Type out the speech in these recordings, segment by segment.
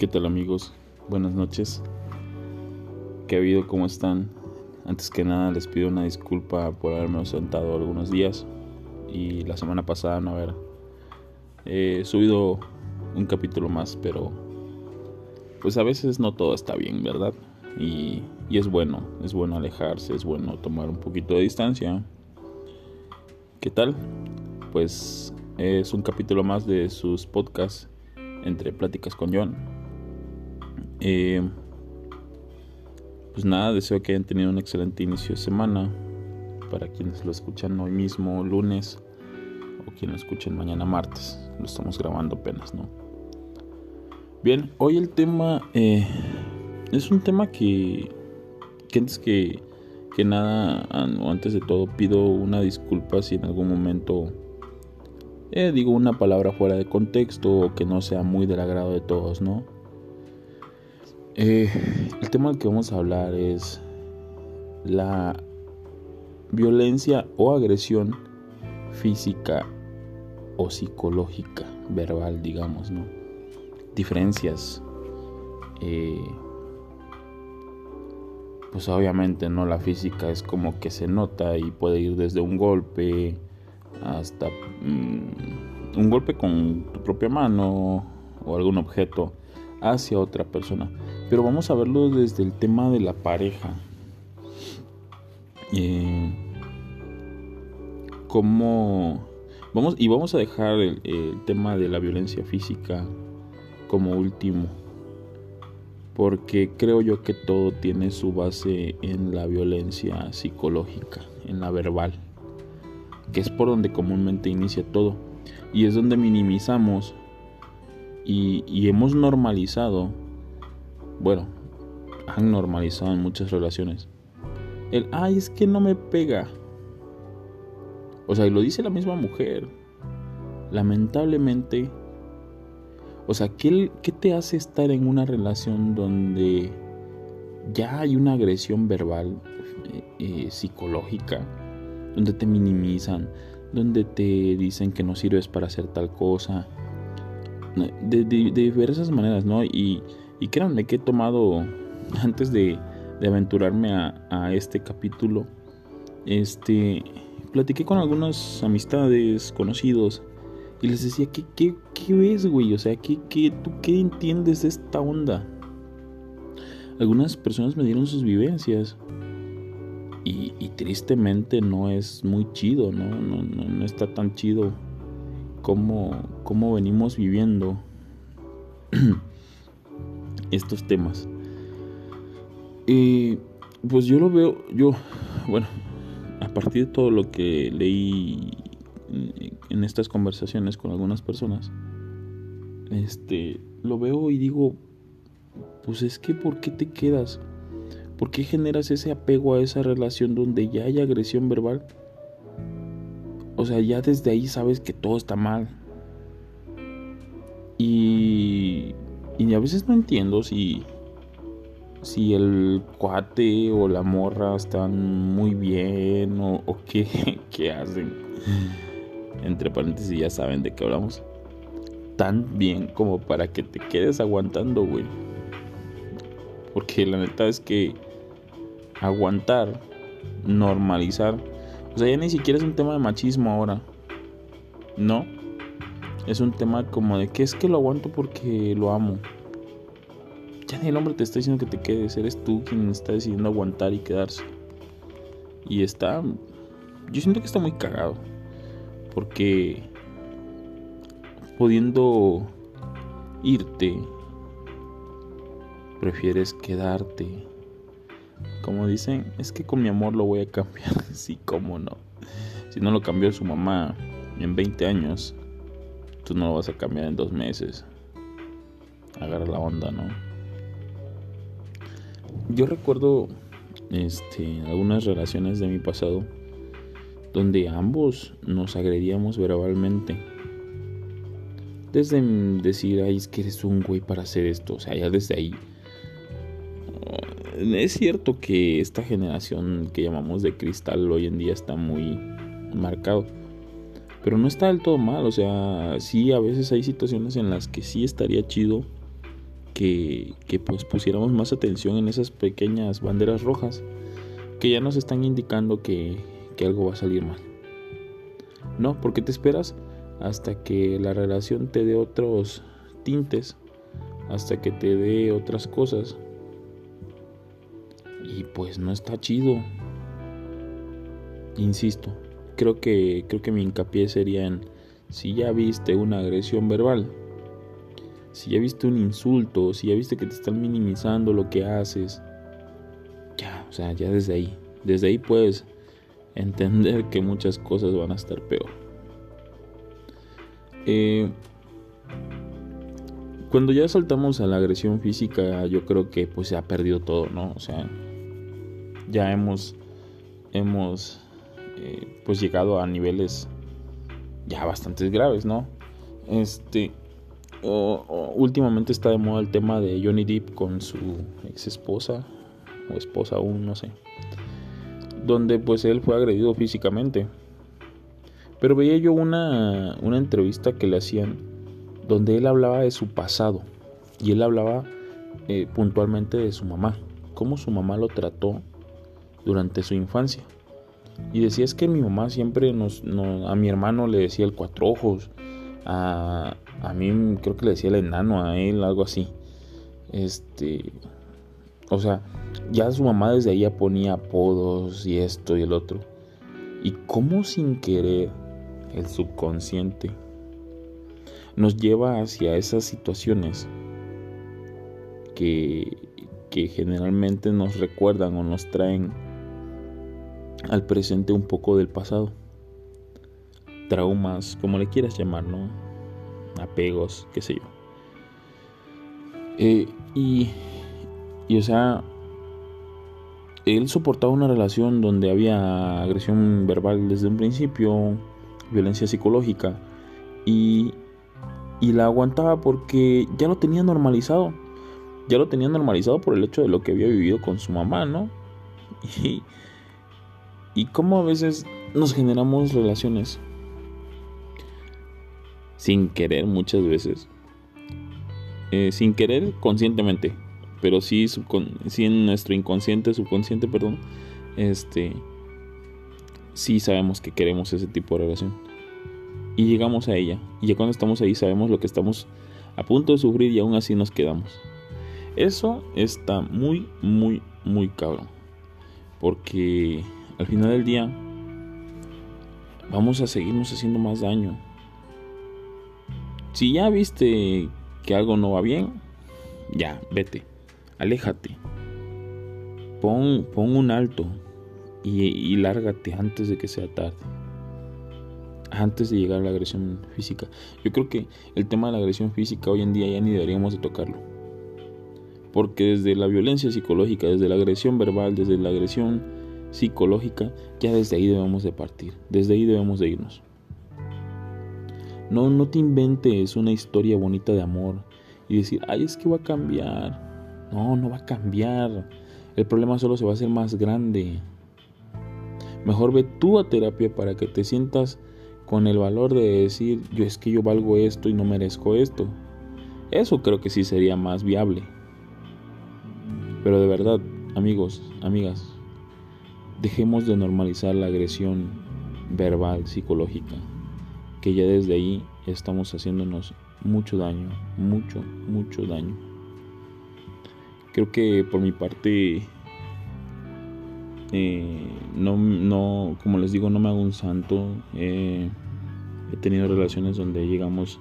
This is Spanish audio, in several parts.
¿Qué tal amigos? Buenas noches. ¿Qué ha habido? ¿Cómo están? Antes que nada les pido una disculpa por haberme ausentado algunos días y la semana pasada no haber eh, subido un capítulo más, pero pues a veces no todo está bien, ¿verdad? Y, y es bueno, es bueno alejarse, es bueno tomar un poquito de distancia. ¿Qué tal? Pues es un capítulo más de sus podcasts entre pláticas con John. Eh, pues nada, deseo que hayan tenido un excelente inicio de semana. Para quienes lo escuchan hoy mismo, lunes, o quienes lo escuchen mañana, martes. Lo estamos grabando apenas, ¿no? Bien, hoy el tema eh, es un tema que, antes que, que nada, o antes de todo, pido una disculpa si en algún momento eh, digo una palabra fuera de contexto o que no sea muy del agrado de todos, ¿no? Eh, el tema del que vamos a hablar es la violencia o agresión física o psicológica, verbal, digamos, ¿no? Diferencias. Eh, pues obviamente, ¿no? La física es como que se nota y puede ir desde un golpe hasta mm, un golpe con tu propia mano o algún objeto hacia otra persona. Pero vamos a verlo desde el tema de la pareja. Eh, cómo vamos y vamos a dejar el, tema de la violencia física como último porque creo yo que todo tiene su base en la violencia psicológica en la verbal que es por donde comúnmente inicia todo y es donde minimizamos y hemos normalizado bueno, han normalizado en muchas relaciones. El, ay, es que no me pega. O sea, y lo dice la misma mujer. Lamentablemente, o sea, ¿qué, ¿qué, te hace estar en una relación donde ya hay una agresión verbal, eh, eh, psicológica, donde te minimizan, donde te dicen que no sirves para hacer tal cosa? De, de diversas maneras, ¿no? Y, y créanme que he tomado, antes de, aventurarme a, este capítulo, este, platiqué con algunas amistades, conocidos, y les decía, ¿qué, qué, ves, güey? O sea, ¿qué, qué, ¿tú qué entiendes de esta onda? Algunas personas me dieron sus vivencias. Y, tristemente no es muy chido, ¿no? No, no, está tan chido como, como venimos viviendo. estos temas. Y pues yo lo veo, yo, bueno, a partir de todo lo que leí en estas conversaciones con algunas personas, este, lo veo y digo, pues es que ¿por qué te quedas? ¿Por qué generas ese apego a esa relación donde ya hay agresión verbal? O sea, ya desde ahí sabes que todo está mal. Y y a veces no entiendo si, si el cuate o la morra están muy bien o, qué, qué hacen. Entre paréntesis ya saben de qué hablamos. Tan bien como para que te quedes aguantando, güey. Porque la neta es que aguantar, normalizar. O sea, ya ni siquiera es un tema de machismo ahora. No, es un tema como de que es que lo aguanto porque lo amo. Ya ni el hombre te está diciendo que te quedes, eres tú quien está decidiendo aguantar y quedarse. Y está. Yo siento que está muy cagado. Porque. Pudiendo irte, prefieres quedarte. Como dicen, es que con mi amor lo voy a cambiar. sí, cómo no. Si no lo cambió su mamá en 20 años, tú no lo vas a cambiar en dos meses. Agarra la onda, ¿no? Yo recuerdo este, algunas relaciones de mi pasado donde ambos nos agredíamos verbalmente. Desde decir, ay, es que eres un güey para hacer esto. O sea, ya desde ahí. Es cierto que esta generación que llamamos de cristal hoy en día está muy marcado pero no está del todo mal, o sea, sí, a veces hay situaciones en las que sí estaría chido que, pues pusiéramos más atención en esas pequeñas banderas rojas que ya nos están indicando que, que algo va a salir mal. No, porque te esperas hasta que la relación te dé otros tintes, hasta que te dé otras cosas. Y pues no está chido. Insisto, creo que creo que mi hincapié sería en si ya viste una agresión verbal, si ya viste un insulto, si ya viste que te están minimizando lo que haces, ya, o sea, ya desde ahí, desde ahí puedes entender que muchas cosas van a estar peor. Eh, cuando ya saltamos a la agresión física, yo creo que pues se ha perdido todo, ¿no? O sea, ya hemos, hemos eh, pues llegado a niveles ya bastante graves, ¿no? Este, últimamente está de moda el tema de Johnny Depp con su ex esposa o esposa aún, no sé, donde pues él fue agredido físicamente. Pero veía yo una, una entrevista que le hacían donde él hablaba de su pasado y él hablaba eh, puntualmente de su mamá, cómo su mamá lo trató durante su infancia. Y decía es que mi mamá siempre nos, a mi hermano le decía el cuatro ojos, a, a mí creo que le decía el enano, a él algo así. Este, o sea, ya su mamá desde ahí ya ponía apodos y esto y el otro. Y cómo sin querer el subconsciente nos lleva hacia esas situaciones que, que generalmente nos recuerdan o nos traen al presente un poco del pasado. Traumas, como le quieras llamar, ¿no? Apegos, qué sé yo. Eh, y, y, o sea, él soportaba una relación donde había agresión verbal desde un principio, violencia psicológica, y, y la aguantaba porque ya lo tenía normalizado. Ya lo tenía normalizado por el hecho de lo que había vivido con su mamá, ¿no? Y, y cómo a veces nos generamos relaciones sin querer muchas veces. Eh, sin querer conscientemente, pero sí, sí, en nuestro inconsciente, subconsciente, perdón, este, sí sabemos que queremos ese tipo de relación. Y llegamos a ella. Y ya cuando estamos ahí sabemos lo que estamos a punto de sufrir y aún así nos quedamos. Eso está muy, muy, muy cabrón. Porque al final del día vamos a seguirnos haciendo más daño. Si ya viste que algo no va bien, ya, vete, aléjate. Pon, pon un alto y, y lárgate antes de que sea tarde. Antes de llegar a la agresión física. Yo creo que el tema de la agresión física hoy en día ya ni deberíamos de tocarlo. Porque desde la violencia psicológica, desde la agresión verbal, desde la agresión psicológica, ya desde ahí debemos de partir, desde ahí debemos de irnos. No, no te inventes una historia bonita de amor y decir, ay, es que va a cambiar. No, no va a cambiar. El problema solo se va a hacer más grande. Mejor ve tú a terapia para que te sientas con el valor de decir, yo es que yo valgo esto y no merezco esto. Eso creo que sí sería más viable. Pero de verdad, amigos, amigas, Dejemos de normalizar la agresión verbal, psicológica, que ya desde ahí estamos haciéndonos mucho daño, mucho, mucho daño. Creo que por mi parte, eh, no, no, como les digo, no me hago un santo. he tenido relaciones donde llegamos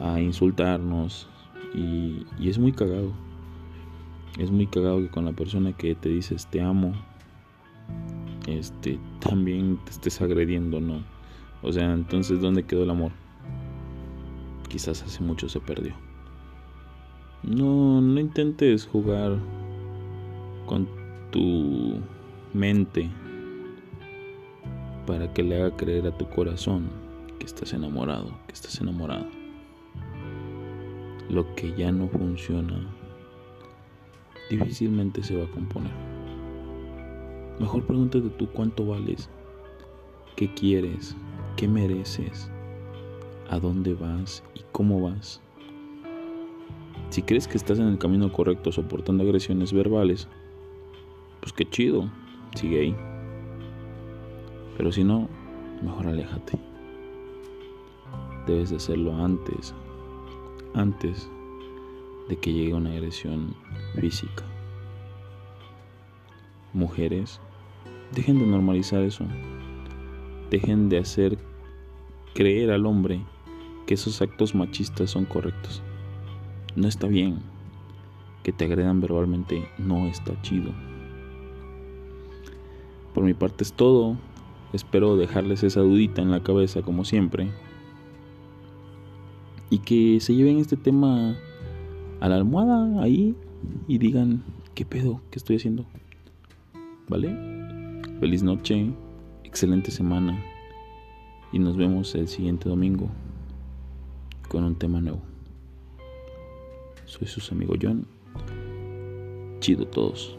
a insultarnos y, y es muy cagado. Es muy cagado que con la persona que te dices te amo, este, también te estés agrediendo, ¿no? O sea, entonces, ¿dónde quedó el amor? Quizás hace mucho se perdió. No, no intentes jugar con tu mente para que le haga creer a tu corazón que estás enamorado, que estás enamorado. Lo que ya no funciona difícilmente se va a componer. Mejor pregúntate tú cuánto vales, qué quieres, qué mereces, a dónde vas y cómo vas. Si crees que estás en el camino correcto soportando agresiones verbales, pues qué chido, sigue ahí. Pero si no, mejor aléjate. Debes de hacerlo antes, antes de que llegue una agresión física. Mujeres, dejen de normalizar eso. Dejen de hacer creer al hombre que esos actos machistas son correctos. No está bien. Que te agredan verbalmente no está chido. Por mi parte es todo. Espero dejarles esa dudita en la cabeza como siempre. Y que se lleven este tema a la almohada ahí y digan, ¿qué pedo? ¿Qué estoy haciendo? ¿Vale? Feliz noche, excelente semana y nos vemos el siguiente domingo con un tema nuevo. Soy sus amigo John. Chido todos.